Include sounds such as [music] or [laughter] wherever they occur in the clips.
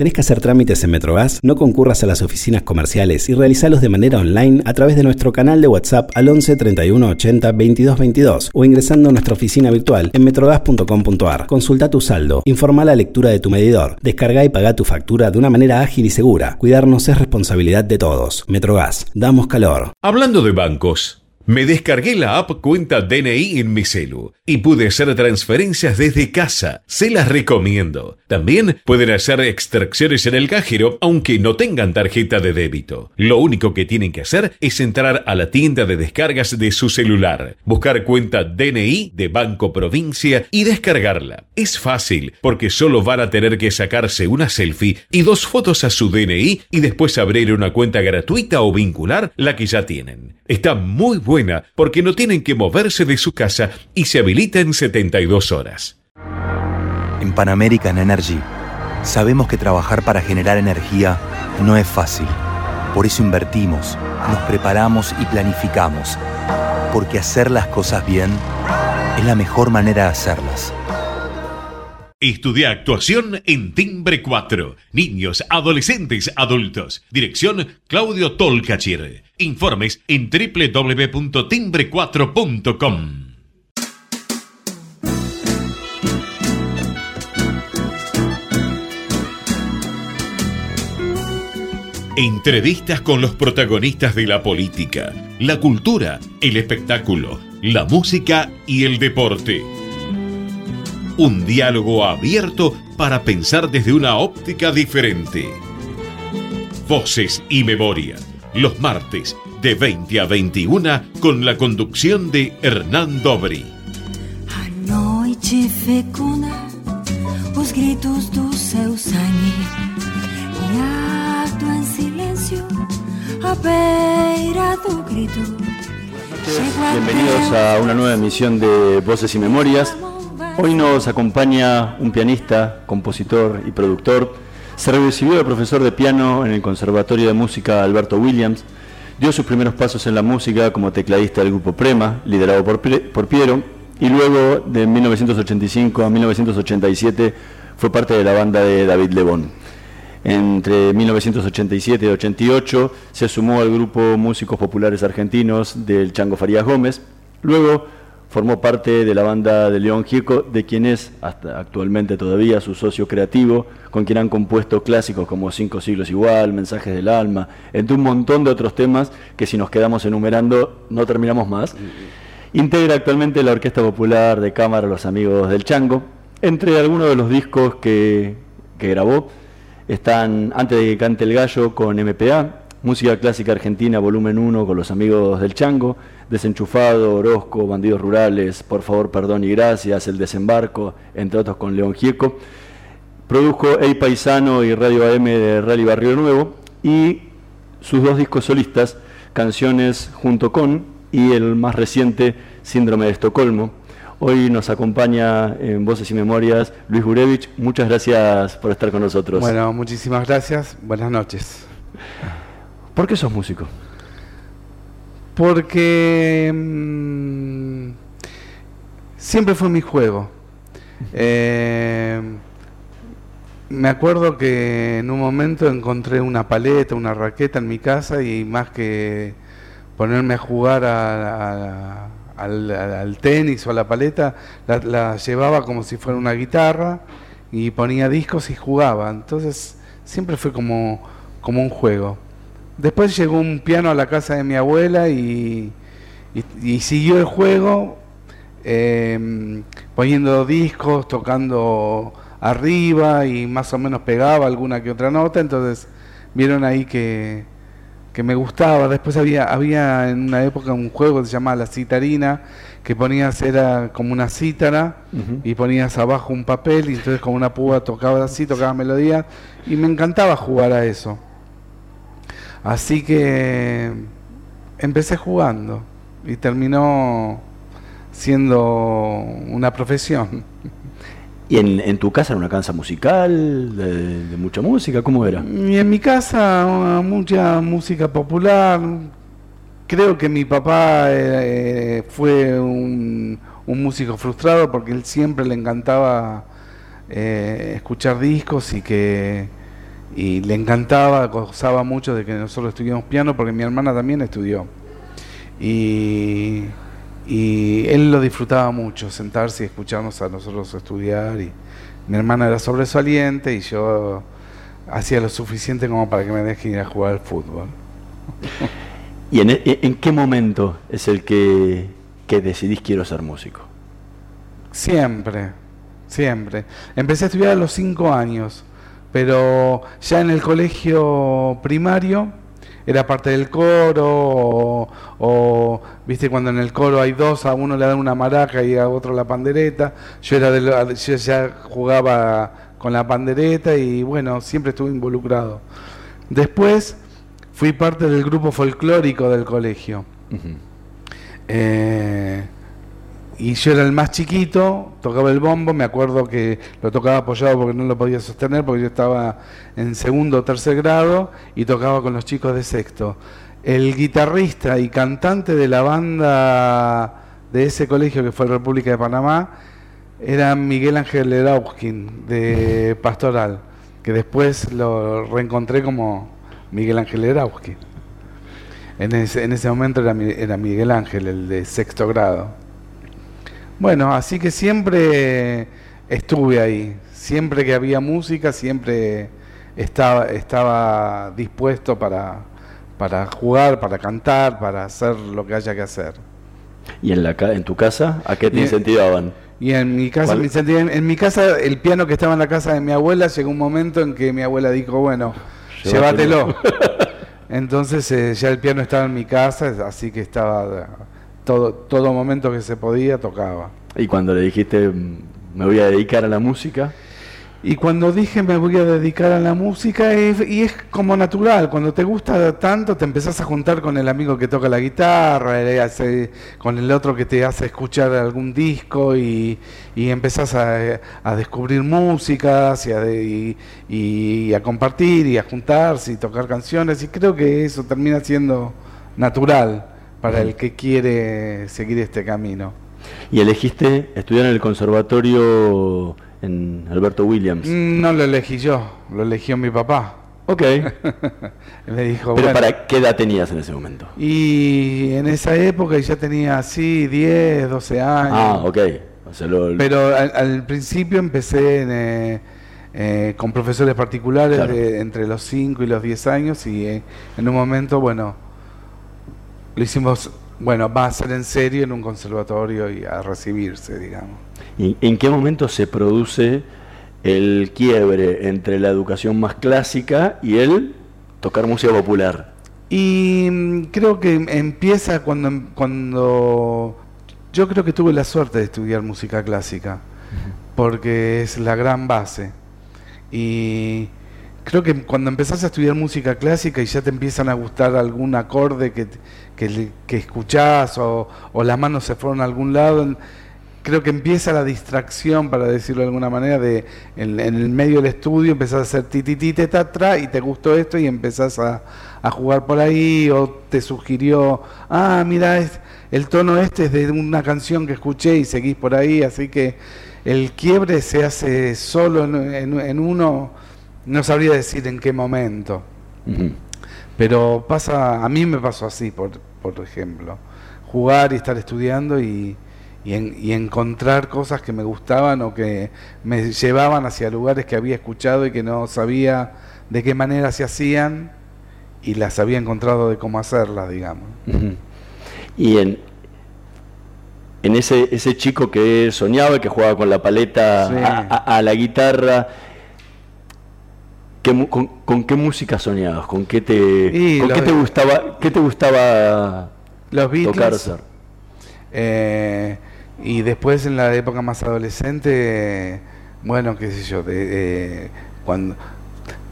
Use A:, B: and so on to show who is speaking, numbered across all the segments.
A: ¿Tenés que hacer trámites en Metrogas? No concurras a las oficinas comerciales y realizalos de manera online a través de nuestro canal de WhatsApp al 11 31 80 22 22 o ingresando a nuestra oficina virtual en metrogas.com.ar. Consulta tu saldo, informa la lectura de tu medidor, descarga y paga tu factura de una manera ágil y segura. Cuidarnos es responsabilidad de todos. Metrogas, damos calor.
B: Hablando de bancos. Me descargué la app Cuenta DNI en mi celu y pude hacer transferencias desde casa. Se las recomiendo. También pueden hacer extracciones en el cajero aunque no tengan tarjeta de débito. Lo único que tienen que hacer es entrar a la tienda de descargas de su celular, buscar cuenta DNI de Banco Provincia y descargarla. Es fácil porque solo van a tener que sacarse una selfie y dos fotos a su DNI y después abrir una cuenta gratuita o vincular la que ya tienen. Está muy buena porque no tienen que moverse de su casa y se habilita en 72 horas.
C: En Pan American Energy sabemos que trabajar para generar energía no es fácil. Por eso invertimos, nos preparamos y planificamos. Porque hacer las cosas bien es la mejor manera de hacerlas.
B: Estudia actuación en Timbre 4. Niños, adolescentes, adultos. Dirección Claudio Tolcachir. Informes en www.timbre4.com. Entrevistas con los protagonistas de la política, la cultura, el espectáculo, la música y el deporte. Un diálogo abierto para pensar desde una óptica diferente. Voces y memoria los martes de 20 a 21 con la conducción de Hernán Dobri.
D: Gritos do seu sangue e ato en silencio a beira do grito.
E: Bienvenidos a una nueva emisión de Voces y Memorias. Hoy nos acompaña un pianista, compositor y productor se recibió de profesor de piano en el Conservatorio de Música Alberto Williams. Dio sus primeros pasos en la música como tecladista del grupo Prema, liderado por, Piero, y luego de 1985 a 1987 fue parte de la banda de David Lebón. Entre 1987 y 88 se sumó al grupo Músicos Populares Argentinos del Chango Farías Gómez. Luego formó parte de la banda de León Gieco, de quien es hasta actualmente todavía su socio creativo, con quien han compuesto clásicos como Cinco siglos igual, Mensajes del alma, entre un montón de otros temas que si nos quedamos enumerando no terminamos más. Integra actualmente la Orquesta Popular de Cámara Los Amigos del Chango. Entre algunos de los discos que, que grabó están Antes de que cante el gallo con MPA, Música Clásica Argentina, volumen 1 con los amigos del Chango, Desenchufado, Orozco, Bandidos Rurales, Por favor, perdón y gracias, El Desembarco, entre otros con León Gieco. Produjo El Paisano y Radio AM de Rally Barrio Nuevo y sus dos discos solistas, Canciones junto con y el más reciente, Síndrome de Estocolmo. Hoy nos acompaña en Voces y Memorias Luis Gurevich. Muchas gracias por estar con nosotros.
F: Bueno, muchísimas gracias. Buenas noches.
E: ¿Por qué sos músico?
F: Porque mm, siempre fue mi juego. Eh, me acuerdo que en un momento encontré una paleta, una raqueta en mi casa y más que ponerme a jugar al, tenis o a la paleta, la, la, llevaba como si fuera una guitarra y ponía discos y jugaba. Entonces siempre fue como, como un juego. Después llegó un piano a la casa de mi abuela y, y, siguió el juego em, poniendo discos, tocando arriba y más o menos pegaba alguna que otra nota, entonces vieron ahí que, que me gustaba. Después había, había en una época un juego que se llamaba La Citarina, que ponías, era como una cítara, y ponías abajo un papel, y entonces como una púa tocaba así, tocaba melodía, y me encantaba jugar a eso. Así que empecé jugando y terminó siendo una profesión.
E: ¿Y en, tu casa era una casa musical, de, mucha música? ¿Cómo era?
F: Y en mi casa mucha música popular. Creo que mi papá eh, fue un, músico frustrado porque él siempre le encantaba eh, escuchar discos y que y le encantaba, gozaba mucho de que nosotros estudiamos piano porque mi hermana también estudió. Y, y él lo disfrutaba mucho, sentarse y escucharnos a nosotros estudiar. Y mi hermana era sobresaliente y yo hacía lo suficiente como para que me dejen ir a jugar al fútbol. [laughs]
E: ¿Y en, en qué momento es el que, que decidís quiero ser músico?
F: Siempre, siempre. Empecé a estudiar a los cinco años pero ya en el colegio primario era parte del coro o, viste cuando en el coro hay dos a uno le dan una maraca y a otro la pandereta. Yo era de, yo ya jugaba con la pandereta y bueno siempre estuve involucrado. Después fui parte del grupo folclórico del colegio y yo era el más chiquito, tocaba el bombo, me acuerdo que lo tocaba apoyado porque no lo podía sostener, porque yo estaba en segundo o tercer grado y tocaba con los chicos de sexto. El guitarrista y cantante de la banda de ese colegio que fue República de Panamá era Miguel Ángel Erauskin de Pastoral, que después lo reencontré como Miguel Ángel Erauskin. En ese, en ese momento era, era Miguel Ángel, el de sexto grado. Bueno, así que siempre estuve ahí. Siempre que había música, siempre estaba, estaba dispuesto para, para jugar, para cantar, para hacer lo que haya que hacer.
E: ¿Y en, la, en tu casa a qué te incentivaban?
F: Y en mi casa, en, mi casa, el piano que estaba en la casa de mi abuela, llegó un momento en que mi abuela dijo, bueno, llévatelo. [laughs] Entonces eh, ya el piano estaba en mi casa, así que estaba todo, todo momento que se podía tocaba.
E: ¿Y cuando le dijiste mm, me voy a dedicar a la música?
F: Y cuando dije me voy a dedicar a la música, y es como natural, cuando te gusta tanto te empezás a juntar con el amigo que toca la guitarra, hace, con el otro que te hace escuchar algún disco y, y empezás a, descubrir músicas y a, y a compartir y a juntarse y tocar canciones y creo que eso termina siendo natural para el que quiere seguir este camino.
E: ¿Y elegiste estudiar en el conservatorio en Alberto Williams?
F: Mm, no lo elegí yo, lo eligió mi papá.
E: Ok. [laughs]
F: Me dijo,
E: ¿Pero para qué edad tenías en ese momento?
F: Y en esa época ya tenía así 10, 12 años.
E: Ah, ok.
F: Pero al, principio empecé eh, eh, con profesores particulares de, entre los 5 y los 10 años y eh, en un momento, bueno, lo hicimos, bueno, va a ser en serio en un conservatorio y a recibirse, digamos.
E: ¿Y en qué momento se produce el quiebre entre la educación más clásica y el tocar música popular?
F: Y mm, creo que empieza cuando, cuando yo creo que tuve la suerte de estudiar música clásica, porque es la gran base. Y creo que cuando empezás a estudiar música clásica y ya te empiezan a gustar algún acorde que, que, escuchás o, las manos se fueron a algún lado, creo que empieza la distracción, para decirlo de alguna manera, de en, el medio del estudio empezás a hacer tititite tatra y te gustó esto y empezás a, a jugar por ahí o te sugirió, ah, mira, es, el tono este es de una canción que escuché y seguís por ahí, así que el quiebre se hace solo en uno no sabría decir en qué momento. Pero pasa, a mí me pasó así, por, por ejemplo. Jugar y estar estudiando y, y, encontrar cosas que me gustaban o que me llevaban hacia lugares que había escuchado y que no sabía de qué manera se hacían. y las había encontrado de cómo hacerlas, digamos.
E: Y en, en ese, ese chico que soñaba y que jugaba con la paleta a, la guitarra, con, qué música soñabas? ¿Con qué te, con qué te gustaba, qué te gustaba
F: los Beatles, tocar? Eh, y después en la época más adolescente, bueno, qué sé yo, de, cuando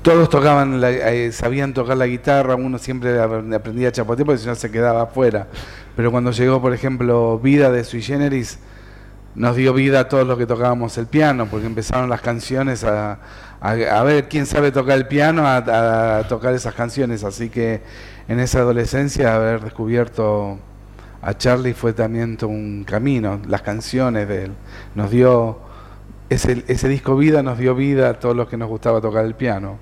F: todos tocaban, eh, sabían tocar la guitarra, uno siempre aprendía a chapotear porque si no se quedaba afuera. Pero cuando llegó, por ejemplo, Vida de Sui Generis, nos dio vida a todos los que tocábamos el piano, porque empezaron las canciones a, a, ver quién sabe tocar el piano, a, tocar esas canciones. Así que en esa adolescencia haber descubierto a Charlie fue también un camino, las canciones de él. Nos dio, ese, ese disco Vida nos dio vida a todos los que nos gustaba tocar el piano.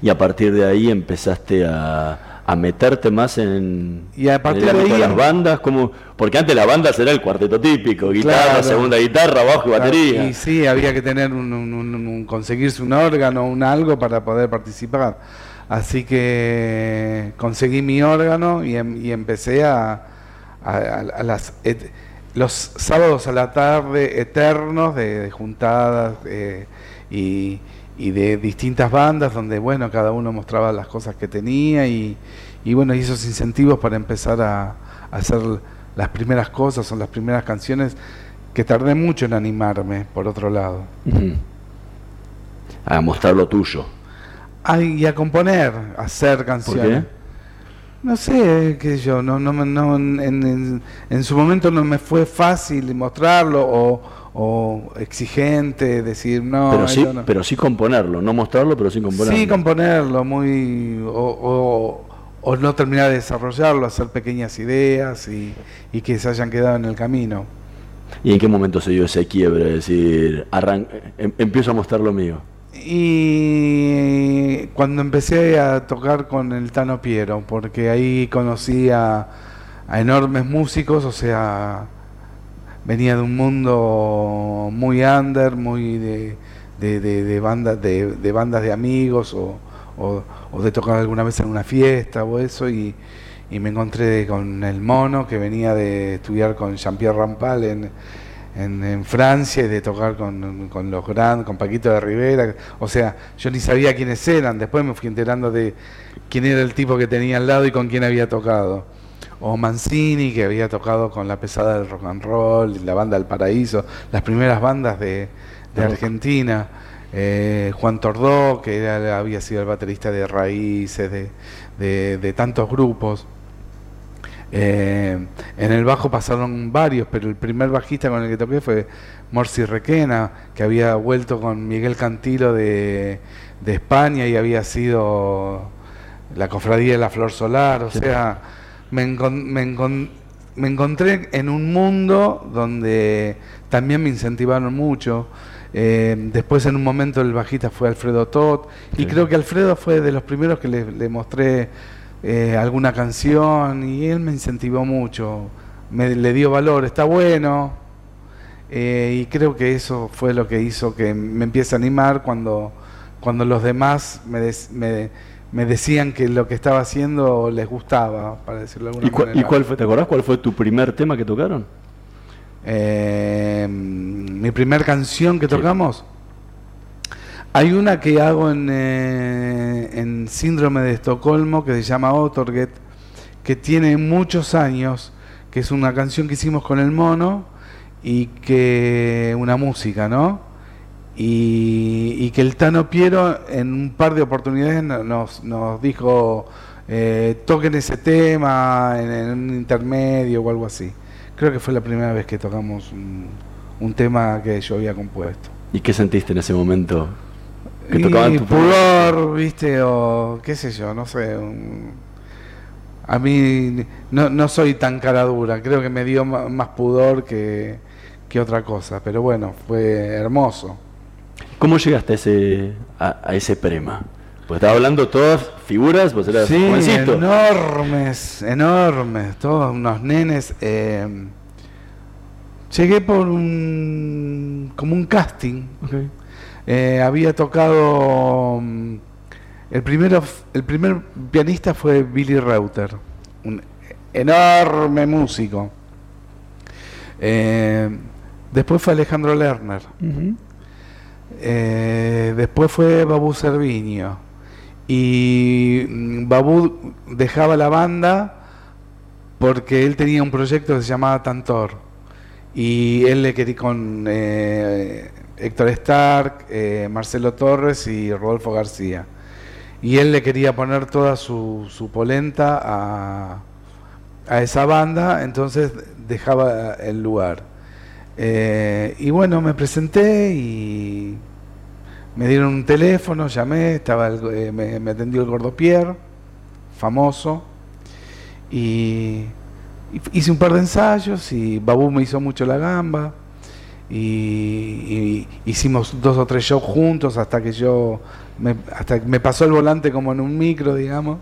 E: Y a partir de ahí empezaste a, a meterte más en,
F: y a partir de,
E: las bandas, como porque antes la banda era el cuarteto típico, guitarra, segunda guitarra, bajo y batería.
F: Y sí, había que tener un, conseguirse un órgano, un algo para poder participar. Así que conseguí mi órgano y, em, empecé a, a, las los sábados a la tarde eternos de, juntadas eh, y y de distintas bandas donde, bueno, cada uno mostraba las cosas que tenía y, y bueno, y esos incentivos para empezar a, hacer las primeras cosas o las primeras canciones que tardé mucho en animarme, por otro lado.
E: A mostrar lo tuyo.
F: y a componer, a hacer canciones. No sé, qué sé yo, no, no, no en, en, su momento no me fue fácil mostrarlo o, o exigente, decir no.
E: Pero sí, pero sí componerlo, no mostrarlo, pero sí componerlo.
F: Sí componerlo, muy o, o, no terminar de desarrollarlo, hacer pequeñas ideas y, y, que se hayan quedado en el camino.
E: ¿Y en qué momento se dio ese quiebre? Es decir, em, empiezo a mostrar lo mío.
F: Y cuando empecé a tocar con el Tano Piero, porque ahí conocí a, a enormes músicos, o sea, venía de un mundo muy under, muy de, de, de, bandas, de, bandas de amigos o, de tocar alguna vez en una fiesta o eso y, me encontré con el mono que venía de estudiar con Jean-Pierre Rampal en, en, Francia y de tocar con los grandes, con Paquito de Rivera, o sea, yo ni sabía quiénes eran, después me fui enterando de quién era el tipo que tenía al lado y con quién había tocado o Mancini, que había tocado con la pesada del rock and roll, la banda del Paraíso, las primeras bandas de, Argentina, eh, Juan Tordó, que había sido el baterista de Raíces, de, tantos grupos. Eh, en el bajo pasaron varios, pero el primer bajista con el que toqué fue Morsi Requena, que había vuelto con Miguel Cantilo de, España y había sido la cofradía de la Flor Solar, o sea me, me, encontré en un mundo donde también me incentivaron mucho. Eh, después en un momento el bajista fue Alfredo Todd y creo que Alfredo fue de los primeros que le, mostré eh, alguna canción y él me incentivó mucho, me le dio valor, está bueno eh, y creo que eso fue lo que hizo que me empiece a animar cuando, cuando los demás me, me me decían que lo que estaba haciendo les gustaba, para decirlo de alguna
E: ¿Y manera. ¿Y cuál fue, te acordás cuál fue tu primer tema que tocaron?
F: Eh, mi primer canción que tocamos. Hay una que hago en, eh, en Síndrome de Estocolmo que se llama Otorget, que tiene muchos años, que es una canción que hicimos con el mono y que una música, ¿no? Y, que el Tano Piero en un par de oportunidades nos, nos dijo eh, toquen ese tema en, un intermedio o algo así. Creo que fue la primera vez que tocamos un, tema que yo había compuesto.
E: ¿Y qué sentiste en ese momento?
F: Que tocaban tu pudor, viste, o qué sé yo, no sé. a mí no, no soy tan cara dura, creo que me dio más pudor que, que otra cosa, pero bueno, fue hermoso.
E: ¿Cómo llegaste a ese, a, ese prema? Pues estaba hablando todas figuras, pues eras
F: sí, enormes, enormes, todos unos nenes. Eh, llegué por un, como un casting. Eh, había tocado mm, El, primero, el primer pianista fue Billy Reuter, un enorme músico. Eh, después fue Alejandro Lerner. Eh, después fue Babu Cerviño. Y mm, Babu dejaba la banda porque él tenía un proyecto que se llamaba Tantor. Y él le quería con eh, Héctor Stark, Marcelo Torres y Rodolfo García y él le quería poner toda su, polenta a, a, esa banda, entonces dejaba el lugar. Eh, y bueno, me presenté y me dieron un teléfono, llamé, estaba eh, me, atendió el gordo Pierre, famoso, y, hice un par de ensayos y Babu me hizo mucho la gamba. y, hicimos dos o tres shows juntos hasta que yo me, hasta me pasó el volante como en un micro, digamos.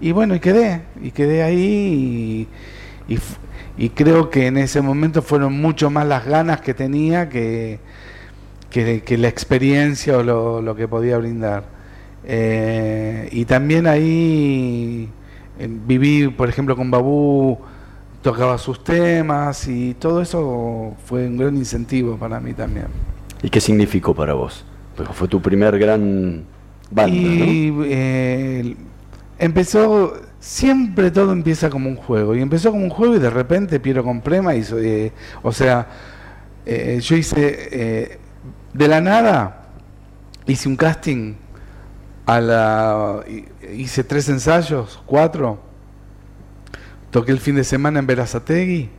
F: Y bueno, y quedé, y quedé ahí y, y, creo que en ese momento fueron mucho más las ganas que tenía que, que, la experiencia o lo, lo que podía brindar. Eh, y también ahí viví, por ejemplo, con Babú, tocaba sus temas y todo eso fue un gran incentivo para mí también.
E: ¿Y qué significó para vos? Pues fue tu primer gran banda. Y
F: eh, empezó, siempre todo empieza como un juego. Y empezó como un juego y de repente Piero con Prema hizo, eh, o sea, eh, yo hice, de la nada, hice un casting, a la, hice tres ensayos, cuatro, toqué el fin de semana en Verazategui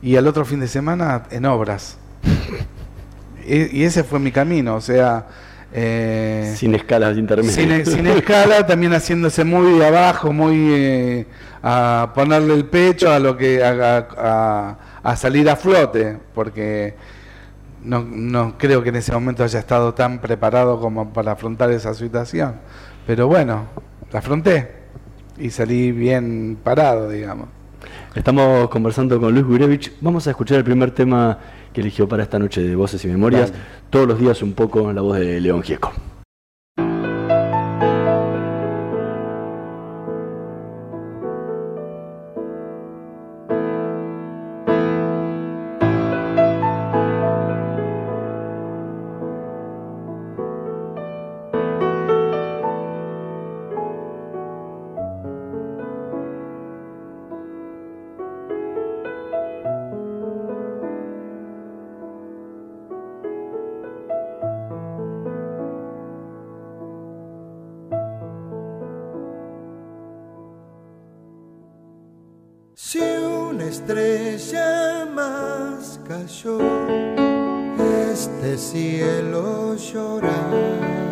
F: y al otro fin de semana en Obras. [laughs] y ese fue mi camino, o sea...
E: Eh, sin escalas intermedias.
F: Sin, escala, también haciéndose muy abajo, muy eh, a ponerle el pecho a lo que a, a, salir a flote, porque no, no creo que en ese momento haya estado tan preparado como para afrontar esa situación. Pero bueno, la afronté y salí bien parado, digamos.
E: Estamos conversando con Luis Gurevich. Vamos a escuchar el primer tema que eligió para esta noche de Voces y Memorias. Todos los días un poco en la voz de León Gieco.
G: Esta nube aquí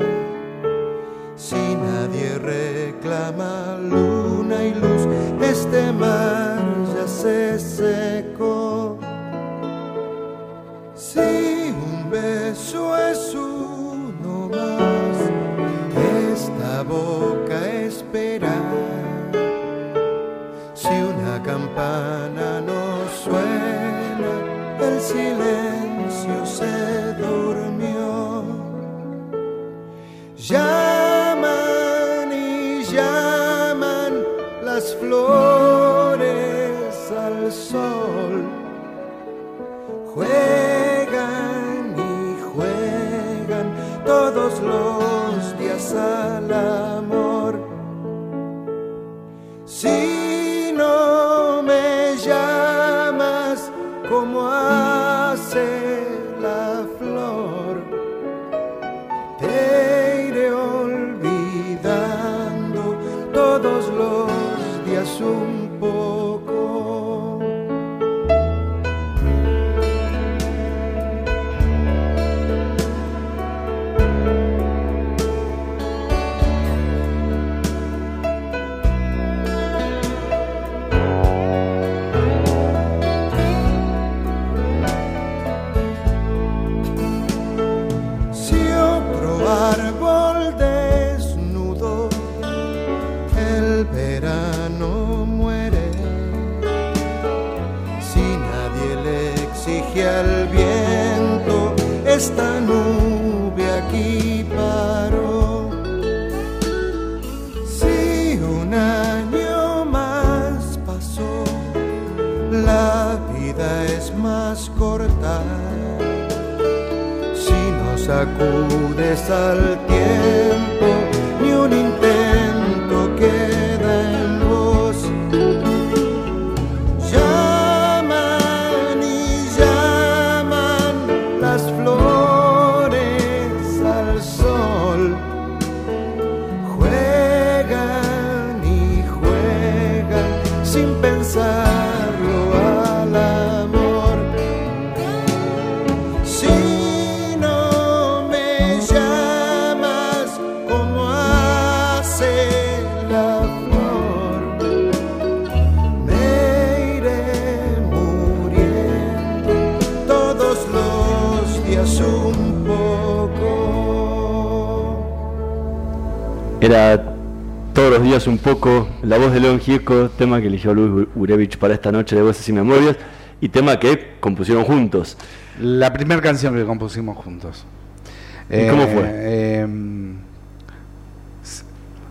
G: un poco
E: la voz de León Gieco, tema que eligió Luis Urevich para esta noche de Voces y Memorias, y tema que compusieron juntos.
F: La primera canción que compusimos juntos.
E: ¿Y cómo fue?
F: eh,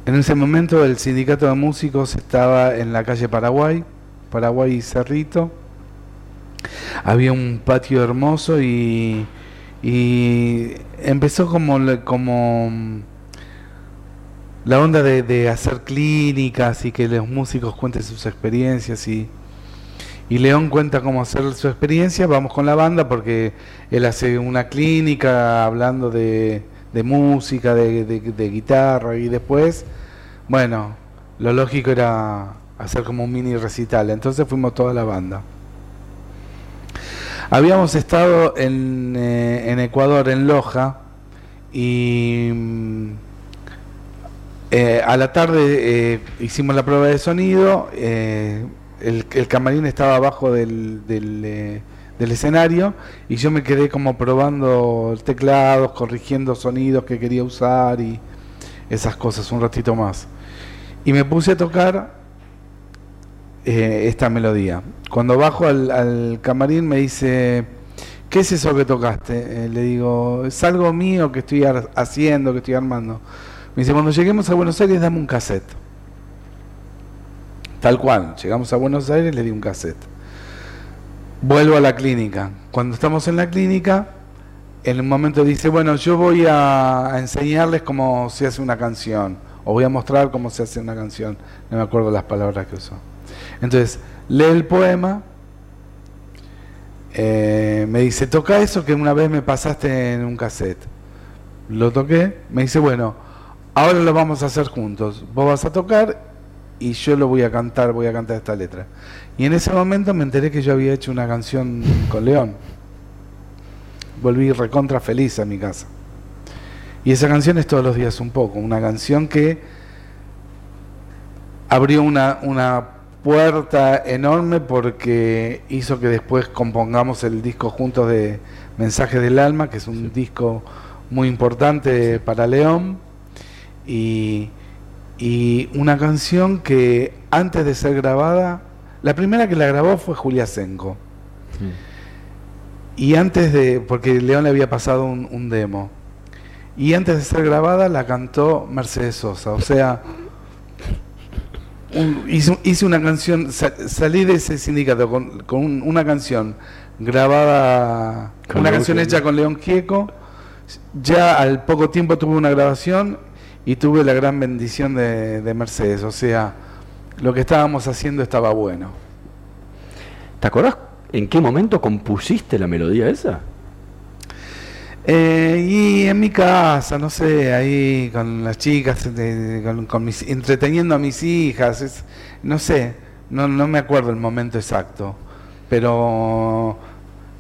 F: en ese momento el sindicato de músicos estaba en la calle Paraguay, Paraguay y Cerrito. Había un patio hermoso y, y empezó como, como la onda de, hacer clínicas y que los músicos cuenten sus experiencias y, y León cuenta cómo hacer su experiencia, vamos con la banda porque él hace una clínica hablando de, de música, de, de- de guitarra y después, bueno, lo lógico era hacer como un mini recital, entonces fuimos toda la banda. Habíamos estado en, eh, en Ecuador, en Loja, y mm, eh, a la tarde eh, hicimos la prueba de sonido, eh, el, camarín estaba abajo del, eh, del escenario y yo me quedé como probando teclados, corrigiendo sonidos que quería usar y esas cosas un ratito más. Y me puse a tocar esta melodía. Cuando bajo al, al camarín me dice, ¿qué es eso que tocaste? Le digo, es algo mío que estoy haciendo, que estoy armando. Me dice, cuando lleguemos a Buenos Aires dame un cassette. Tal cual, llegamos a Buenos Aires le di un cassette. Vuelvo a la clínica. Cuando estamos en la clínica, en un momento dice, bueno, yo voy a, enseñarles cómo se hace una canción, o voy a mostrar cómo se hace una canción. No me acuerdo las palabras que usó. Entonces, lee el poema, eh, me dice, toca eso que una vez me pasaste en un cassette. Lo toqué, me dice, bueno, ahora lo vamos a hacer juntos. Vos vas a tocar y yo lo voy a cantar, voy a cantar esta letra. Y en ese momento me enteré que yo había hecho una canción con León. Volví recontra feliz a mi casa. Y esa canción es todos los días un poco, una canción que abrió una, una puerta enorme porque hizo que después compongamos el disco juntos de Mensaje del Alma, que es un disco muy importante para León. Y, y una canción que antes de ser grabada, la primera que la grabó fue Julia Senko. Y antes de, porque León le había pasado un, un demo. Y antes de ser grabada la cantó Mercedes Sosa. O sea, un- hice, hice una canción, sa- salí de ese sindicato con, con un- una canción grabada,
E: Con
F: una
E: León
F: canción
E: Gieco.
F: hecha con León Gieco. Ya al poco tiempo tuve una grabación y tuve la gran bendición de, de Mercedes. O sea, lo que estábamos haciendo estaba bueno.
E: ¿Te acordás en qué momento compusiste la melodía esa?
F: Eh, y en mi casa, no sé, ahí con las chicas, de- con, con mis, entreteniendo a mis hijas, es- no sé, no, no me acuerdo el momento exacto, pero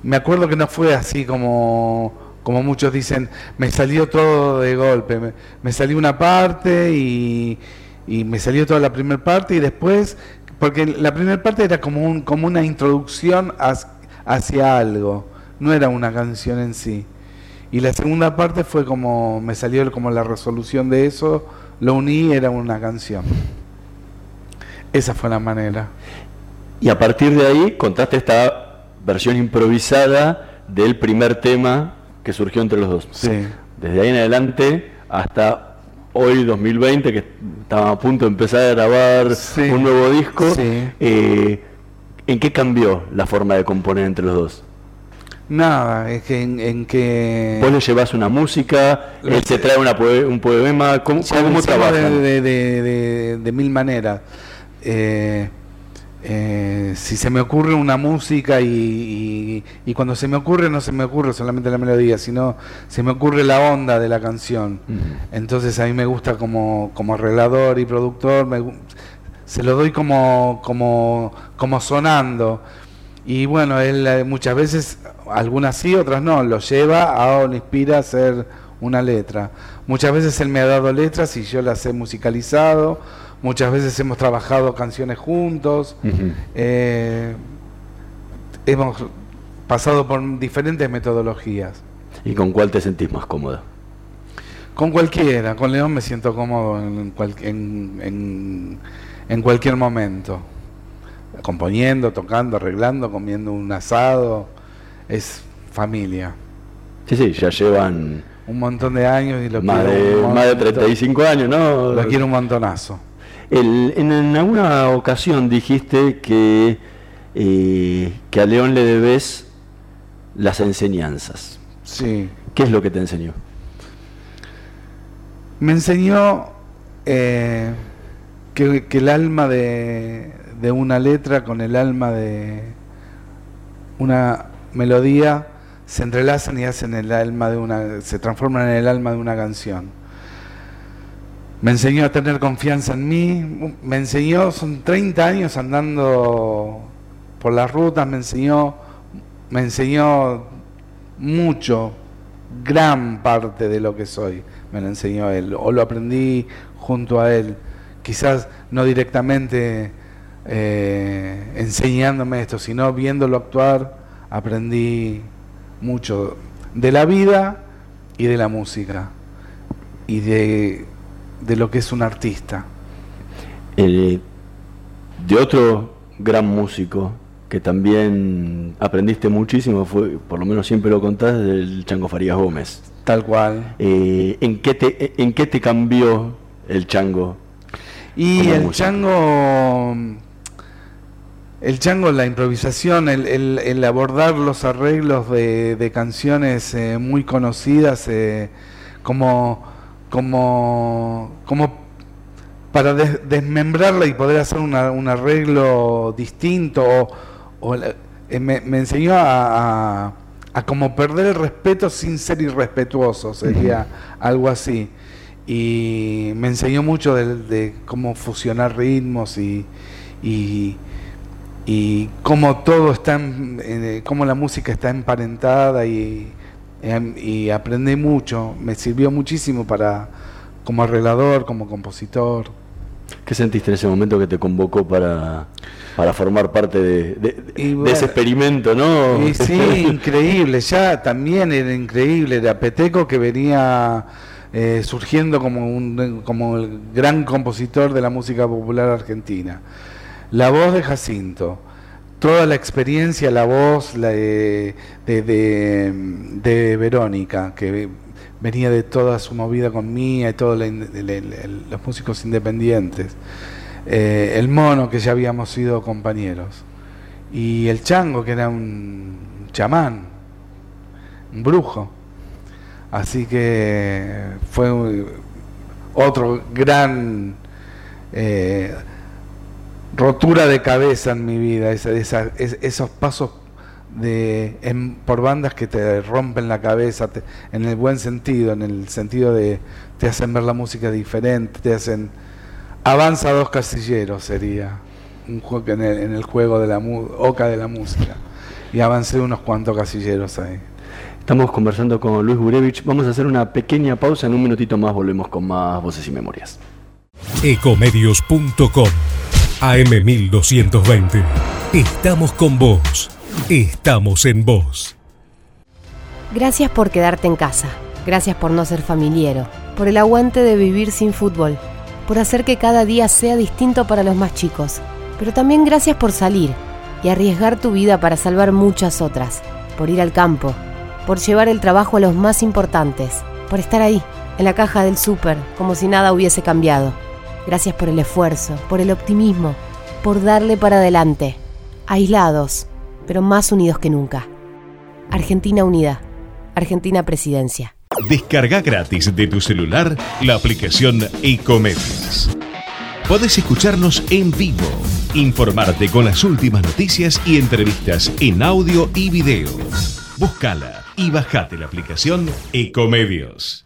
F: me acuerdo que no fue así como, como muchos dicen, me salió todo de golpe, me, salió una parte y, me salió toda la primera parte y después, porque la primera parte era como, un, como una introducción hac- hacia algo, no era una canción en sí. Y la segunda parte fue como, me salió como la resolución de eso, lo uní, era una canción. Esa fue la manera.
E: Y a partir de ahí contaste esta versión improvisada del primer tema que surgió entre los dos.
F: Sí.
E: Desde ahí en adelante hasta hoy 2020 que estaba a punto de empezar a grabar
F: Sí.
E: un nuevo disco.
F: Sí.
E: eh, ¿En qué cambió la forma de componer entre los dos?
F: Nada, es que en, que...
E: Vos le llevas una música, él te trae una un poema, ¿cómo, cómo trabajan?
F: De, de, de, mil maneras. Eh, eh, si se me ocurre una música y, y, cuando se me ocurre no se me ocurre solamente la melodía, sino se me ocurre la onda de la canción. Entonces a mí me gusta como, como arreglador y productor, se lo doy como, como, como sonando. Y bueno, él eh, muchas veces, algunas sí, otras no, lo lleva a o lo inspira a hacer una letra. Muchas veces él me ha dado letras y yo las he musicalizado. Muchas veces hemos trabajado canciones juntos. Eh, hemos pasado por diferentes metodologías.
E: ¿Y con cuál te sentís más cómodo?
F: Con cualquiera. Con León me siento cómodo en, en, en cualquier momento componiendo, tocando, arreglando, comiendo un asado. Es familia.
E: Sí, sí, ya llevan
F: un montón de años y lo
E: más quiero de, más de 35 años, ¿no?
F: Lo quiero un montonazo.
E: El, en, alguna ocasión dijiste que, eh, que a León le debes las enseñanzas.
F: Sí.
E: ¿Qué es lo que te enseñó?
F: Me enseñó eh, que, que, el alma de, de una letra con el alma de una melodía se entrelazan y hacen el alma de una se transforman en el alma de una canción. Me enseñó a tener confianza en mí, me enseñó, son 30 años andando por las rutas, me enseñó me enseñó mucho, gran parte de lo que soy, me lo enseñó él, o lo aprendí junto a él, quizás no directamente eh, enseñándome esto, sino viéndolo actuar, aprendí mucho de la vida y de la música y de, de lo que es un artista.
E: de otro gran músico que también aprendiste muchísimo, fue, por lo menos siempre lo contás, del Chango Farías Gómez.
F: Tal cual.
E: Eh, ¿en, qué te, ¿En qué te cambió el Chango?
F: Y el Chango el chango, la improvisación, el, abordar los arreglos de, canciones eh, muy conocidas eh, como, como, como para desmembrarla y poder hacer un arreglo distinto o, eh, me, enseñó a, a, como perder el respeto sin ser irrespetuoso, sería algo así. Y me enseñó mucho de, cómo fusionar ritmos y y cómo todo está, en, eh, cómo la música está emparentada y, em, y, aprendí mucho, me sirvió muchísimo para como arreglador, como compositor.
E: ¿Qué sentiste en ese momento que te convocó para, para formar parte de, ese experimento, no?
F: Y sí, [laughs] increíble, ya también era increíble, era Peteco que venía eh, surgiendo como, un, como el gran compositor de la música popular argentina la voz de Jacinto, toda la experiencia, la voz de, Verónica, que venía de toda su movida con Mía y todos los músicos independientes, eh, el mono, que ya habíamos sido compañeros, y el chango, que era un chamán, un brujo. Así que fue otro gran... Eh, rotura de cabeza en mi vida, esos pasos de, por bandas que te rompen la cabeza, en el buen sentido, en el sentido de te hacen ver la música diferente, te hacen... Avanza dos casilleros sería un juego en el, juego de la oca de la música. Y avancé unos cuantos casilleros ahí.
E: Estamos conversando con Luis Gurevich. Vamos a hacer una pequeña pausa. En un minutito más volvemos con más voces y memorias.
H: Ecomedios.com AM1220. Estamos con vos. Estamos en vos.
I: Gracias por quedarte en casa. Gracias por no ser familiero. Por el aguante de vivir sin fútbol. Por hacer que cada día sea distinto para los más chicos. Pero también gracias por salir y arriesgar tu vida para salvar muchas otras. Por ir al campo. Por llevar el trabajo a los más importantes. Por estar ahí, en la caja del súper, como si nada hubiese cambiado Gracias por el esfuerzo, por el optimismo, por darle para adelante. Aislados, pero más unidos que nunca. Argentina Unida. Argentina Presidencia.
B: Descarga gratis de tu celular la aplicación Ecomedios. Podés escucharnos en vivo, informarte con las últimas noticias y entrevistas en audio y video. Búscala y bajate la aplicación Ecomedios.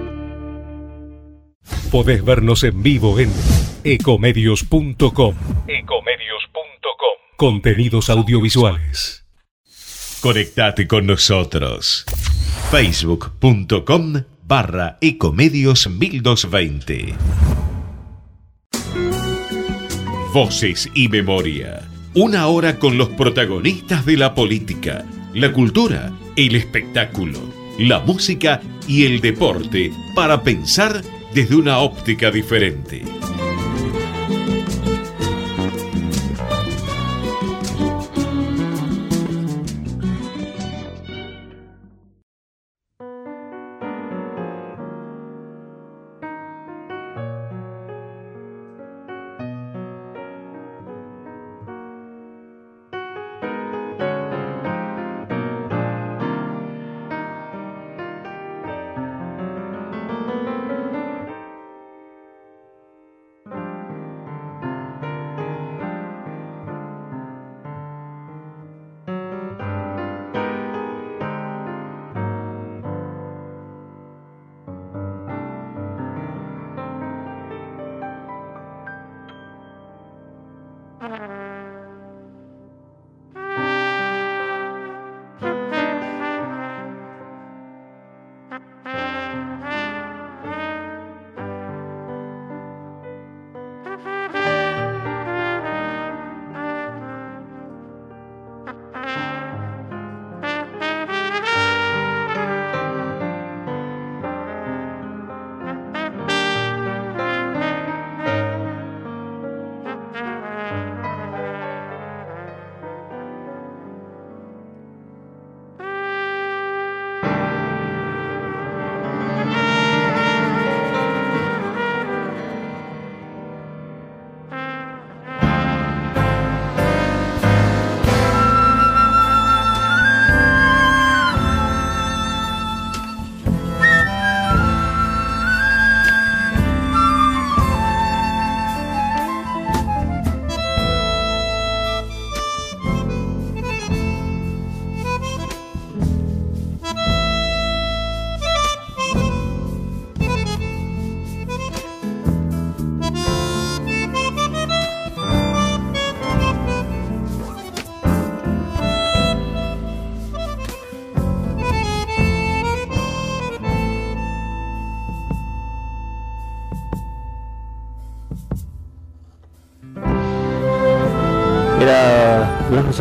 H: Podés vernos en vivo en ecomedios.com.
B: Ecomedios.com.
H: Contenidos audiovisuales.
B: Conectate con nosotros. Facebook.com barra Ecomedios 1220. Voces y memoria. Una hora con los protagonistas de la política, la cultura, el espectáculo, la música y el deporte para pensar desde una óptica diferente.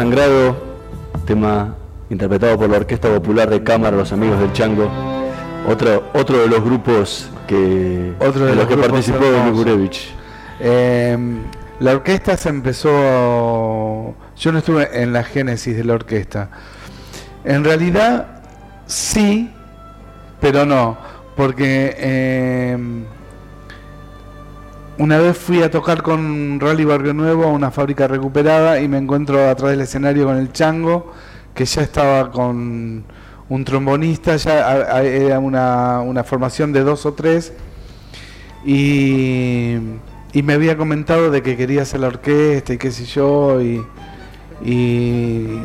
E: Sangrado, tema interpretado por la Orquesta Popular de Cámara Los Amigos del Chango, otro, otro de los grupos que,
F: Otro de los
E: los que participó. Gurevich.
F: Eh, la orquesta se empezó. Yo no estuve en la génesis de la orquesta. En realidad, sí, pero no. Porque eh, una vez fui a tocar con Rally Barrio Nuevo a una fábrica recuperada y me encuentro atrás del escenario con el Chango, que ya estaba con un trombonista, ya era una, una formación de dos o tres. Y, y me había comentado de que quería hacer la orquesta y qué sé yo. Y, y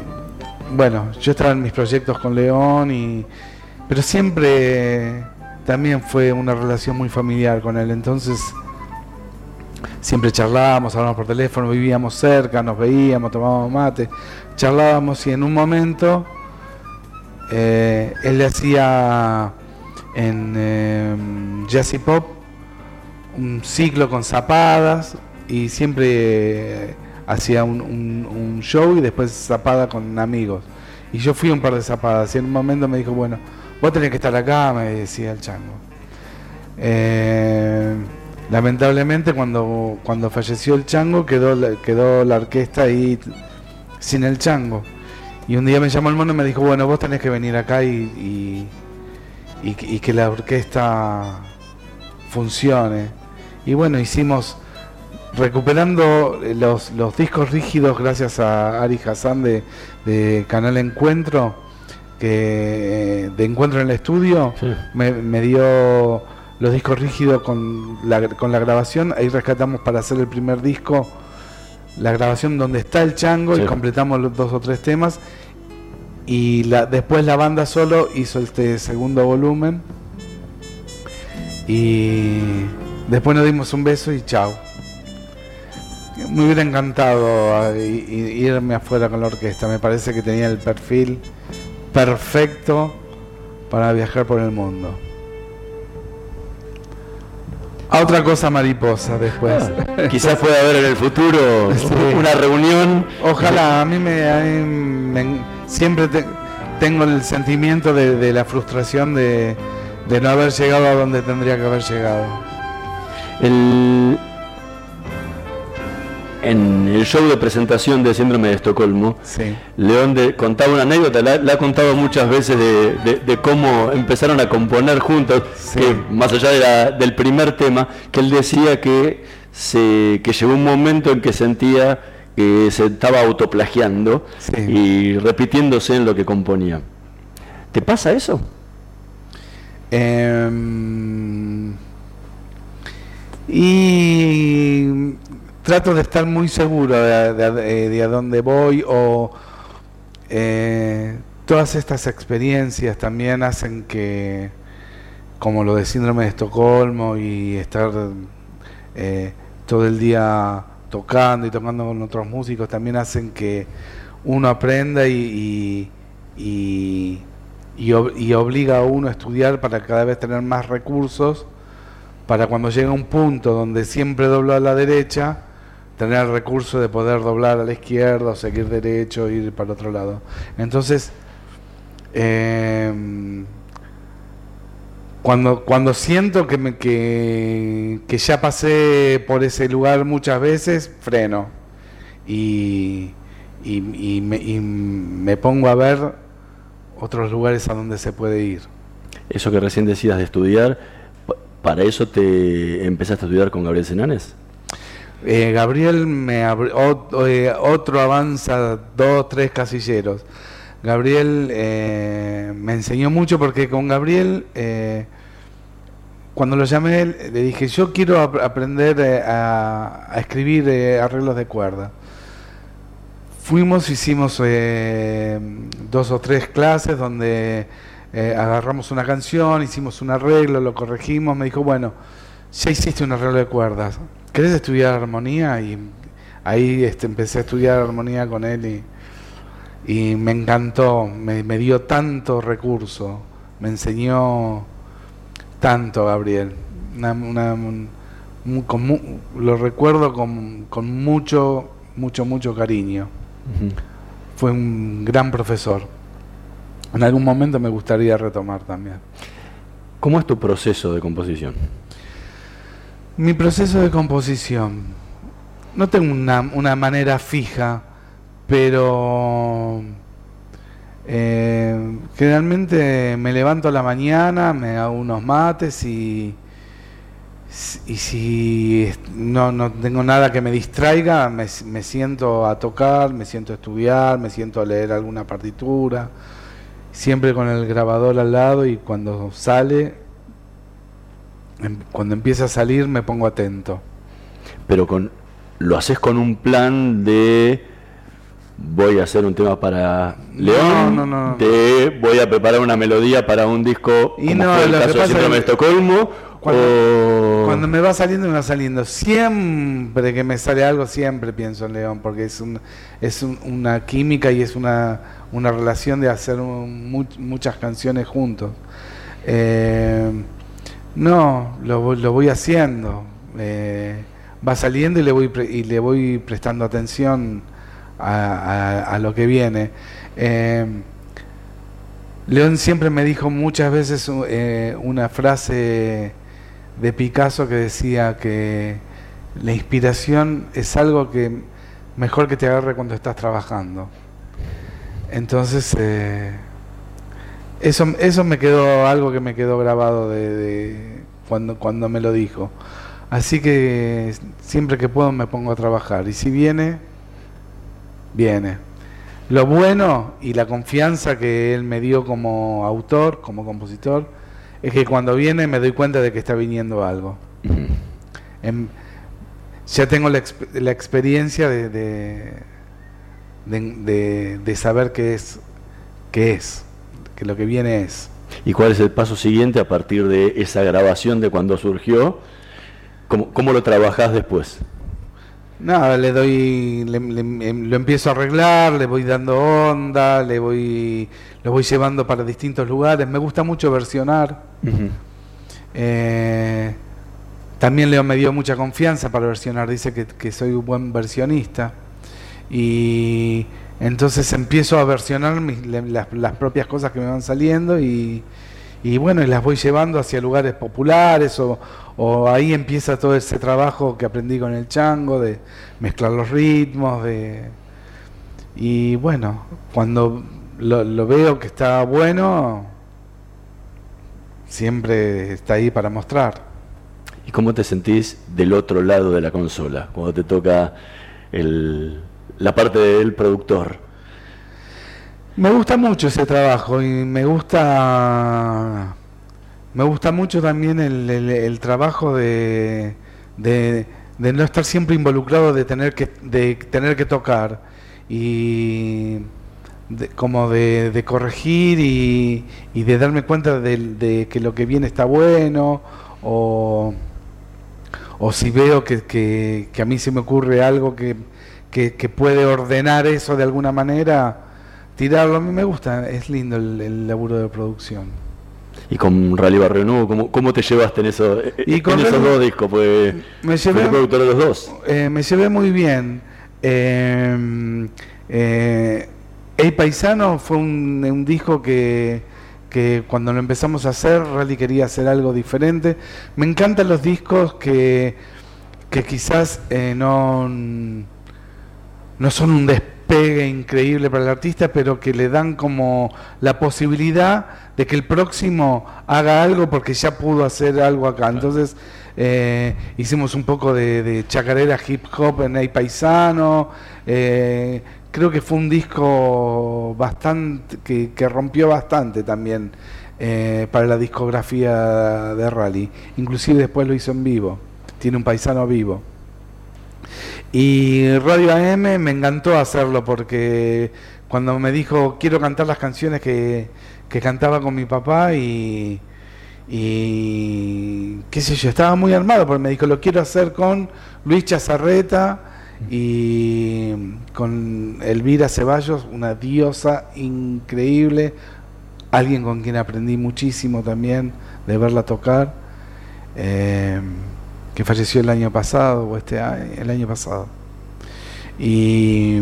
F: bueno, yo estaba en mis proyectos con León, y, pero siempre también fue una relación muy familiar con él. Entonces siempre charlábamos, hablábamos por teléfono, vivíamos cerca, nos veíamos, tomábamos mate, charlábamos y en un momento eh, él le hacía en eh, Pop un ciclo con zapadas y siempre eh, hacía un, show y después zapada con amigos. Y yo fui un par de zapadas y en un momento me dijo, bueno, vos tenés que estar acá, me decía el chango. Eh, lamentablemente cuando, cuando falleció el chango quedó, la- quedó la orquesta ahí sin el chango. Y un día me llamó el mono y me dijo, bueno, vos tenés que venir acá y, y, y que- y que la orquesta funcione. Y bueno, hicimos, recuperando los, los discos rígidos gracias a Ari Hassan de, de Canal Encuentro, que de Encuentro en el Estudio,
E: Sí.
F: me, me dio los discos rígidos con la, con la grabación, ahí rescatamos para hacer el primer disco la grabación donde está el chango
E: Sí.
F: y completamos los dos o tres temas y la, después la banda solo hizo este segundo volumen y después nos dimos un beso y chao. Me hubiera encantado i- irme afuera con la orquesta, me parece que tenía el perfil perfecto para viajar por el mundo. A otra cosa mariposa después. [laughs]
E: Quizás pueda haber en el futuro
F: Sí.
E: una reunión.
F: Ojalá, a mí me, a mí me- siempre te- tengo el sentimiento de, de la frustración de, de no haber llegado a donde tendría que haber llegado.
E: El- en el show de presentación de Síndrome de Estocolmo,
F: Sí.
E: León de- contaba una anécdota, la, la ha contado muchas veces de, de- de cómo empezaron a componer juntos,
F: Sí.
E: que más allá de la- del primer tema, que él decía que, se, que llegó un momento en que sentía que se estaba autoplagiando
F: Sí.
E: y repitiéndose en lo que componía. ¿Te pasa eso?
F: Em, y trato de estar muy seguro de, a dónde voy o eh, todas estas experiencias también hacen que, como lo de síndrome de Estocolmo y estar eh, todo el día tocando y tocando con otros músicos, también hacen que uno aprenda y, y, y- y ob- y obliga a uno a estudiar para cada vez tener más recursos, para cuando llega un punto donde siempre doblo a la derecha, tener el recurso de poder doblar a la izquierda o seguir derecho, ir para otro lado. Entonces, em, cuando, cuando siento que, me, que, que ya pasé por ese lugar muchas veces, freno y, y- me, y me pongo a ver otros lugares a donde se puede ir.
E: Eso que recién decías de estudiar, pa- ¿para eso te empezaste a estudiar con Gabriel Senanes?
F: Eh, Gabriel me abri- ot- eh, otro avanza dos, tres casilleros. Gabriel eh, me enseñó mucho porque con Gabriel, cuando lo llamé, le dije, yo quiero ap- aprender a, escribir arreglos de cuerda. Fuimos, hicimos dos o tres clases donde agarramos una canción, hicimos un arreglo, lo corregimos, me dijo, bueno, ya hiciste un arreglo de cuerdas, ¿querés estudiar armonía? Y ahí este, empecé a estudiar armonía con él y, y me encantó, me, me dio tanto recurso, me enseñó tanto Gabriel, una- una- un- mu- con mu- lo recuerdo con, con mucho, mucho, mucho cariño. Fue un gran profesor. En algún momento me gustaría retomar también.
E: ¿Cómo es tu proceso de composición?
F: Mi proceso de composición. No tengo una, una manera fija, pero eh, generalmente me levanto a la mañana, me hago unos mates y, y si no, no tengo nada que me distraiga, me, me siento a tocar, me siento a estudiar, me siento a leer alguna partitura, siempre con el grabador al lado y cuando sale, cuando empieza a salir me pongo atento.
E: Pero con lo haces con un plan de voy a hacer un tema para León,
F: no, no, no.
E: de voy a preparar una melodía para un disco
F: Y
E: como
F: no,
E: fue el
F: lo que
E: caso de
F: pasa
E: de
F: es que
E: Estocolmo
F: cuando-
E: o-
F: Cuando me va saliendo, me va saliendo. Siempre que me sale algo, siempre pienso en León, porque es, un, es un- una química y es una, una relación de hacer un- mu- muchas canciones juntos. Eh, no, lo, lo voy haciendo. Eh, va saliendo y le voy, pre- y le voy prestando atención a, a- lo que viene. Eh, León siempre me dijo muchas veces eh, una frase de Picasso que decía que la inspiración es algo que mejor que te agarre cuando estás trabajando. Entonces, eso, eso me quedó, algo que me quedó grabado de, cuando, cuando me lo dijo. Así que siempre que puedo me pongo a trabajar. Y si viene, viene. Lo bueno y la confianza que él me dio como autor, como compositor, es que cuando viene me doy cuenta de que está viniendo algo. ya tengo la, la experiencia de, de, de, saber qué es, qué es, que lo que viene es.
E: ¿Y cuál es el paso siguiente a partir de esa grabación de cuando surgió? ¿Cómo, cómo lo trabajás después?
F: Nada, le doy, lo empiezo a arreglar, le voy dando onda, le voy, lo voy llevando para distintos lugares. Me gusta mucho versionar. eh, también Leo me dio mucha confianza para versionar, dice que, soy un buen versionista. Y entonces empiezo a versionar las, propias cosas que me van saliendo y, y bueno, y las voy llevando hacia lugares populares o, o, ahí empieza todo ese trabajo que aprendí con el chango de mezclar los ritmos, de y bueno, cuando lo, lo veo que está bueno, siempre está ahí para mostrar.
E: ¿Y cómo te sentís del otro lado de la consola, cuando te toca el, la parte del productor?
F: Me gusta mucho ese trabajo y me gusta me gusta mucho también el, trabajo de, de, no estar siempre involucrado de tener que de tener que tocar y como de, de corregir y, de darme cuenta de, de que lo que viene está bueno o o si veo que, que, a mí se me ocurre algo que, que, puede ordenar eso de alguna manera, tirarlo. A mí me gusta, es lindo el, laburo de producción.
E: ¿Y con Rally Barrio Nuevo, cómo, cómo te llevaste en, eso, ¿Y con esos dos discos? Pues,
F: me llevé, productor de los dos. Eh, me llevé muy bien. Eh, eh, El Paisano fue un, un disco que que cuando lo empezamos a hacer, Rally quería hacer algo diferente. Me encantan los discos que, que quizás eh, no, no son un despegue increíble para el artista, pero que le dan como la posibilidad de que el próximo haga algo porque ya pudo hacer algo acá. Entonces eh, hicimos un poco de, chacarera hip hop en el paisano. Eh, creo que fue un disco bastante que, rompió bastante también eh, para la discografía de Rally. Inclusive después lo hizo en vivo. Tiene un paisano vivo. Y Radio AM me encantó hacerlo porque cuando me dijo quiero cantar las canciones que, que cantaba con mi papá y, y qué sé yo, estaba muy armado porque me dijo lo quiero hacer con Luis Chazarreta y con Elvira Ceballos, una diosa increíble, alguien con quien aprendí muchísimo también de verla tocar, eh, que falleció el año pasado o este año, el año pasado. Y,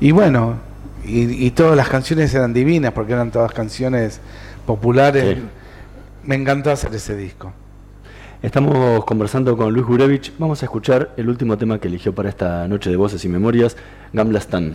F: y bueno, y, todas las canciones eran divinas porque eran todas canciones populares. Me encantó hacer ese disco.
E: Estamos conversando con Luis Gurevich. Vamos a escuchar el último tema que eligió para esta noche de voces y memorias, Gamblastan.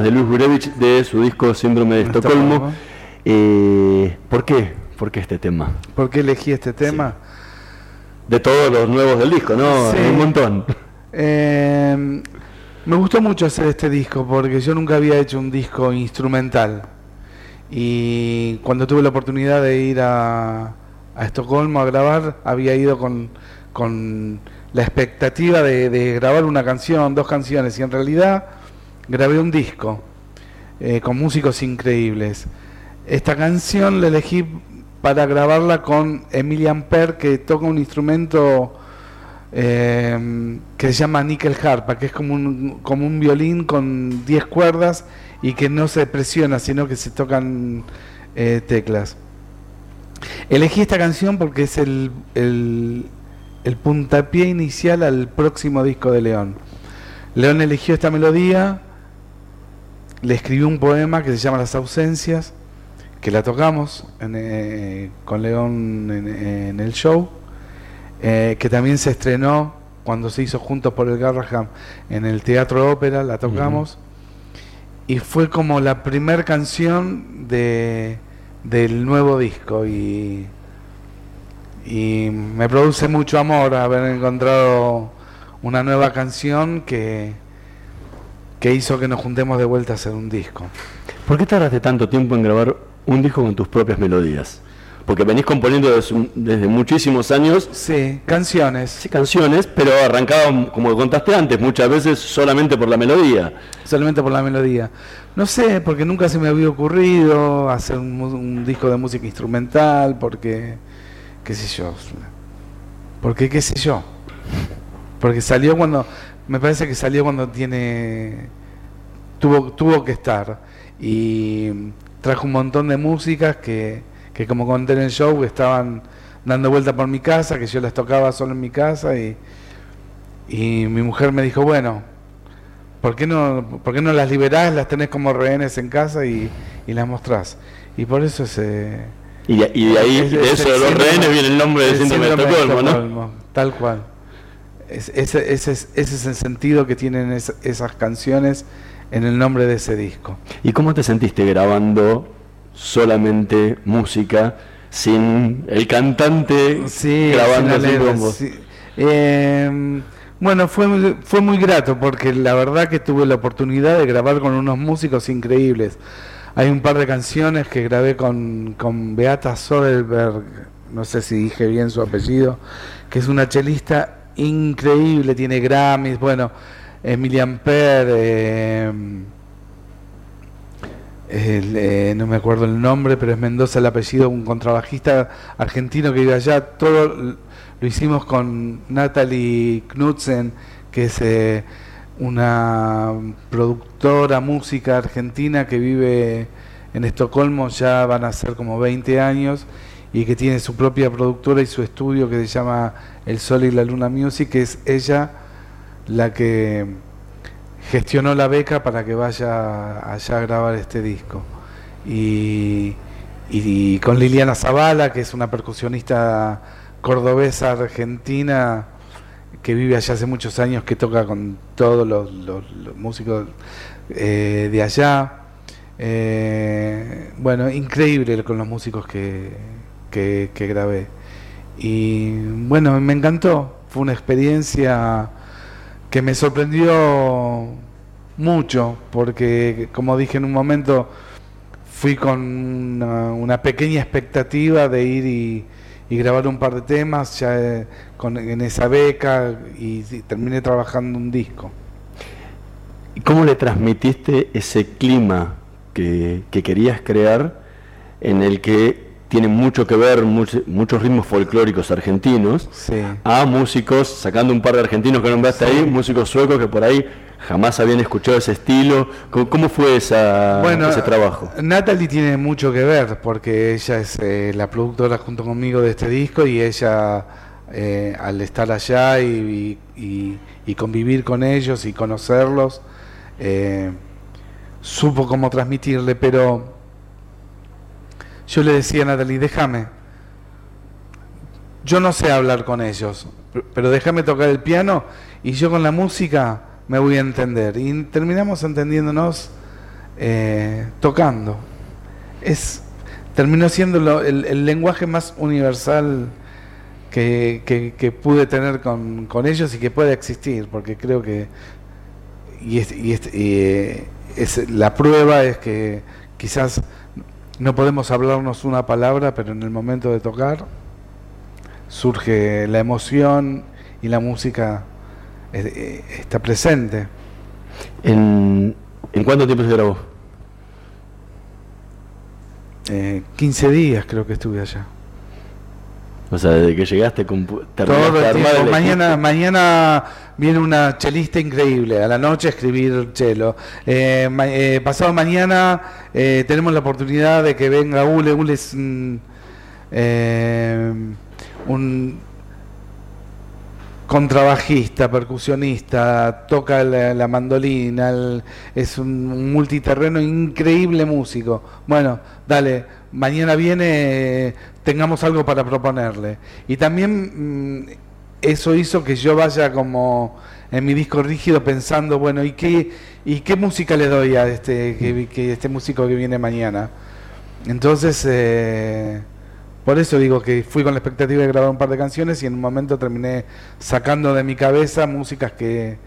E: Temas de Luis Gurevich de su disco Síndrome de Estocolmo. Eh, ¿Por qué? ¿Por qué este tema?
F: ¿Por qué elegí este tema?
E: De todos los nuevos del disco, ¿no?
F: Sí.
E: Un montón.
F: Eh, me gustó mucho hacer este disco porque yo nunca había hecho un disco instrumental. Y cuando tuve la oportunidad de ir a, a Estocolmo a grabar, había ido con, con la expectativa de, de grabar una canción, dos canciones, y en realidad grabé un disco eh, con músicos increíbles. Esta canción la elegí para grabarla con Emilian Per, que toca un instrumento eh, que se llama nickel harpa, que es como un, como un violín con 10 cuerdas y que no se presiona, sino que se tocan eh, teclas. Elegí esta canción porque es el, el puntapié inicial al próximo disco de León. León eligió esta melodía, le escribió un poema que se llama Las ausencias, que la tocamos en, eh, con León en, en el show, eh, que también se estrenó cuando se hizo Juntos por el Garraham en el Teatro Ópera, la tocamos, y fue como la primer canción de, del nuevo disco y, y me produce mucho amor haber encontrado una nueva canción que, que hizo que nos juntemos de vuelta a hacer un disco.
E: ¿Por qué tardaste tanto tiempo en grabar un disco con tus propias melodías? Porque venís componiendo desde, desde muchísimos años.
F: Sí, canciones.
E: Sí, canciones, pero arrancaba, como contaste antes, muchas veces solamente por la melodía.
F: Solamente por la melodía. No sé, porque nunca se me había ocurrido hacer un, un disco de música instrumental, porque, qué sé yo. Porque, qué sé yo. Porque salió cuando, me parece que salió cuando tiene, tuvo, tuvo que estar. Y trajo un montón de músicas que, que como conté en el show, estaban dando vuelta por mi casa, que yo las tocaba solo en mi casa y, y mi mujer me dijo, bueno, ¿por qué no, por qué no las liberás, las tenés como rehenes en casa y, y las mostrás? Y por eso se...
E: Y de, y de ahí, de eso de los rehenes, viene el nombre del síndrome de Estocolmo, ¿no?
F: Tal cual. Es- ese, ese es, ese es el sentido que tienen es- esas canciones en el nombre de ese disco.
E: ¿Y cómo te sentiste grabando solamente música sin el cantante
F: Sí,
E: grabando
F: sin letra, sí. Eh, bueno, fue, muy- fue muy grato porque la verdad que tuve la oportunidad de grabar con unos músicos increíbles. Hay un par de canciones que grabé con, con Beata Soderberg, no sé si dije bien su apellido, que es una chelista increíble, tiene Grammys, bueno, Emilian Per, eh, eh, no me acuerdo el nombre, pero es Mendoza el apellido, un contrabajista argentino que vive allá. Todo lo hicimos con Natalie Knudsen, que es eh, una productora música argentina que vive en Estocolmo, ya van a ser como 20 años, y que tiene su propia productora y su estudio que se llama El Sol y la Luna Music, que es ella la que gestionó la beca para que vaya allá a grabar este disco. Y, con Liliana Zavala, que es una percusionista cordobesa argentina que vive allá hace muchos años, que toca con todos los músicos eh, de allá. Eh, bueno, increíble con los músicos que, que, grabé. Y bueno, me encantó. Fue una experiencia que me sorprendió mucho, porque como dije en un momento, fui con una, pequeña expectativa de ir y, grabar un par de temas ya eh, con, en esa beca y, y terminé trabajando un disco.
E: ¿Y cómo le transmitiste ese clima que, que querías crear en el que tienen mucho que ver much- muchos ritmos folclóricos argentinos
F: Sí.
E: a músicos, sacando un par de argentinos que nombraste ahí, músicos suecos que por ahí jamás habían escuchado ese estilo. ¿Cómo, cómo fue esa,
F: Bueno,
E: ese trabajo?
F: Natalie tiene mucho que ver porque ella es eh, la productora junto conmigo de este disco y ella eh, al estar allá y, y- y- y convivir con ellos y conocerlos eh, supo cómo transmitirle, pero yo le decía a Natalie, déjame, yo no sé hablar con ellos, pero déjame tocar el piano y yo con la música me voy a entender. Y terminamos entendiéndonos eh, tocando. Es, terminó siendo el, lenguaje más universal que, que- pude tener con, con ellos y que puede existir, porque creo que y, es- y y, eh, es- la prueba es que quizás no podemos hablarnos una palabra, pero en el momento de tocar surge la emoción y la música eh, eh, está presente.
E: ¿En, ¿En cuánto tiempo se grabó?
F: Eh, 15 días creo que estuve allá.
E: O sea, desde que llegaste,
F: Todo el tiempo.
E: el
F: Mañana, viene una chelista increíble. A la noche escribir chelo. Eh, ma- eh, pasado mañana eh, tenemos la oportunidad de que venga Ule. Ule es un, un contrabajista, percusionista, toca la, la mandolina, el- es un multiterreno increíble músico. Bueno, dale, mañana viene, tengamos algo para proponerle. Y también mm, eso hizo que yo vaya como en mi disco rígido pensando, bueno, ¿y qué, y qué música le doy a este, que, que este músico que viene mañana? Entonces, eh, por eso digo que fui con la expectativa de grabar un par de canciones y en un momento terminé sacando de mi cabeza músicas que,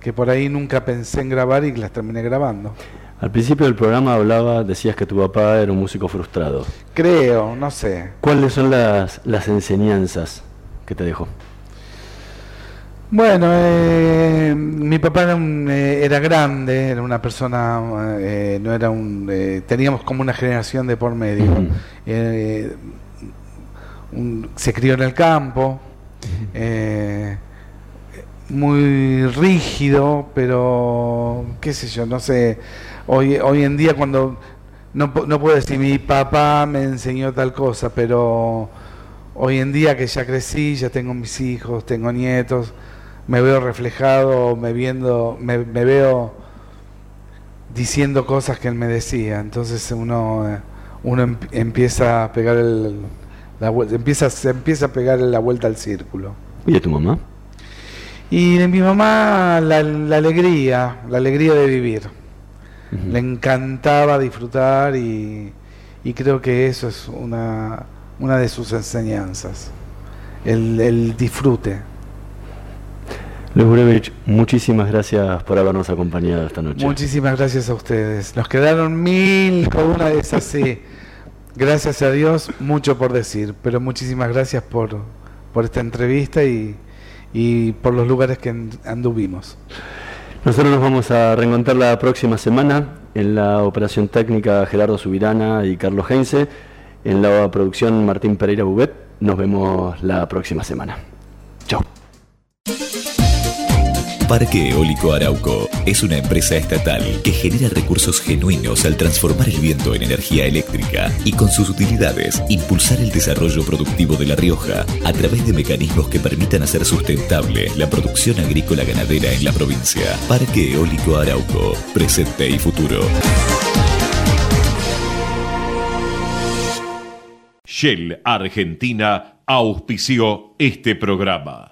F: que por ahí nunca pensé en grabar y las terminé grabando.
E: Al principio del programa hablaba, decías que tu papá era un músico frustrado.
F: Creo, no sé.
E: ¿Cuáles son las, las enseñanzas que te dejó?
F: Bueno, eh, mi papá era, un, eh, era grande, era una persona, eh, no era un, eh, teníamos como una generación de por medio. Eh, un- se crió en el campo, muy rígido, pero qué sé yo, no sé. Hoy, hoy en día cuando no, pu- no puedo decir mi papá me enseñó tal cosa, pero hoy en día que ya crecí, ya tengo mis hijos, tengo nietos, me veo reflejado, me viendo, me, me veo diciendo cosas que él me decía. Entonces uno, uno em- empieza a pegar el, la vuelta, empieza, se empieza a pegar la vuelta al círculo.
E: ¿Y de tu mamá?
F: Y de mi mamá la, la alegría, la alegría de vivir. Le encantaba disfrutar y, y creo que eso es una, una de sus enseñanzas, el, el disfrute.
E: Luis Burevich, muchísimas gracias por habernos acompañado esta noche.
F: Muchísimas gracias a ustedes. Nos quedaron mil con una de esas, sí. Gracias a Dios, mucho por decir, pero muchísimas gracias por, por esta entrevista y, y por los lugares que and- anduvimos.
E: Nosotros nos vamos a reencontrar la próxima semana en la operación técnica Gerardo Subirana y Carlos Heinze, en la producción Martín Pereira Bubet. Nos vemos la próxima semana. Chao.
J: Parque Eólico Arauco es una empresa estatal que genera recursos genuinos al transformar el viento en energía eléctrica y con sus utilidades impulsar el desarrollo productivo de La Rioja a través de mecanismos que permitan hacer sustentable la producción agrícola ganadera en la provincia. Parque Eólico Arauco, presente y futuro.
B: Shell Argentina auspició este programa.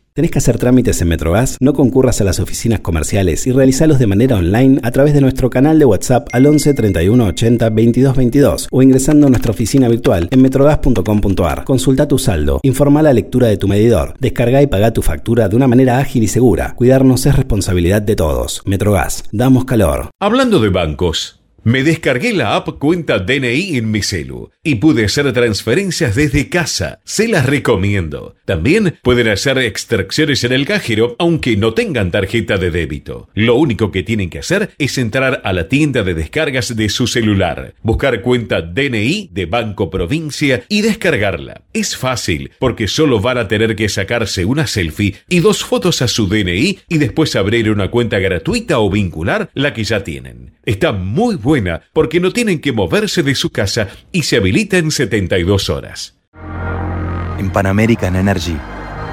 A: ¿Tenés que hacer trámites en Metrogas? No concurras a las oficinas comerciales y realizalos de manera online a través de nuestro canal de WhatsApp al 11 31 80 22 22 o ingresando a nuestra oficina virtual en metrogas.com.ar. Consulta tu saldo, informa la lectura de tu medidor, descarga y paga tu factura de una manera ágil y segura. Cuidarnos es responsabilidad de todos. Metrogas, damos calor.
B: Hablando de bancos, me descargué la app Cuenta DNI en mi celu y pude hacer transferencias desde casa. Se las recomiendo. También pueden hacer extracciones en el cajero aunque no tengan tarjeta de débito. Lo único que tienen que hacer es entrar a la tienda de descargas de su celular, buscar cuenta DNI de Banco Provincia y descargarla. Es fácil porque solo van a tener que sacarse una selfie y dos fotos a su DNI y después abrir una cuenta gratuita o vincular la que ya tienen. Está muy buena porque no tienen que moverse de su casa y se habilita en 72 horas.
C: En Pan American Energy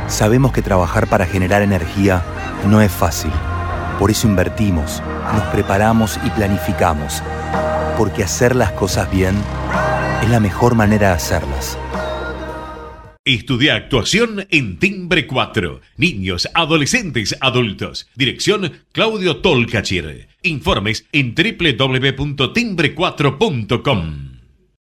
C: sabemos que trabajar para generar energía no es fácil. Por eso invertimos, nos preparamos y planificamos. Porque hacer las cosas bien es la mejor manera de hacerlas.
B: Estudia actuación en Timbre 4. Niños, adolescentes, adultos. Dirección Claudio Tolcachir. Informes en www.timbre4.com.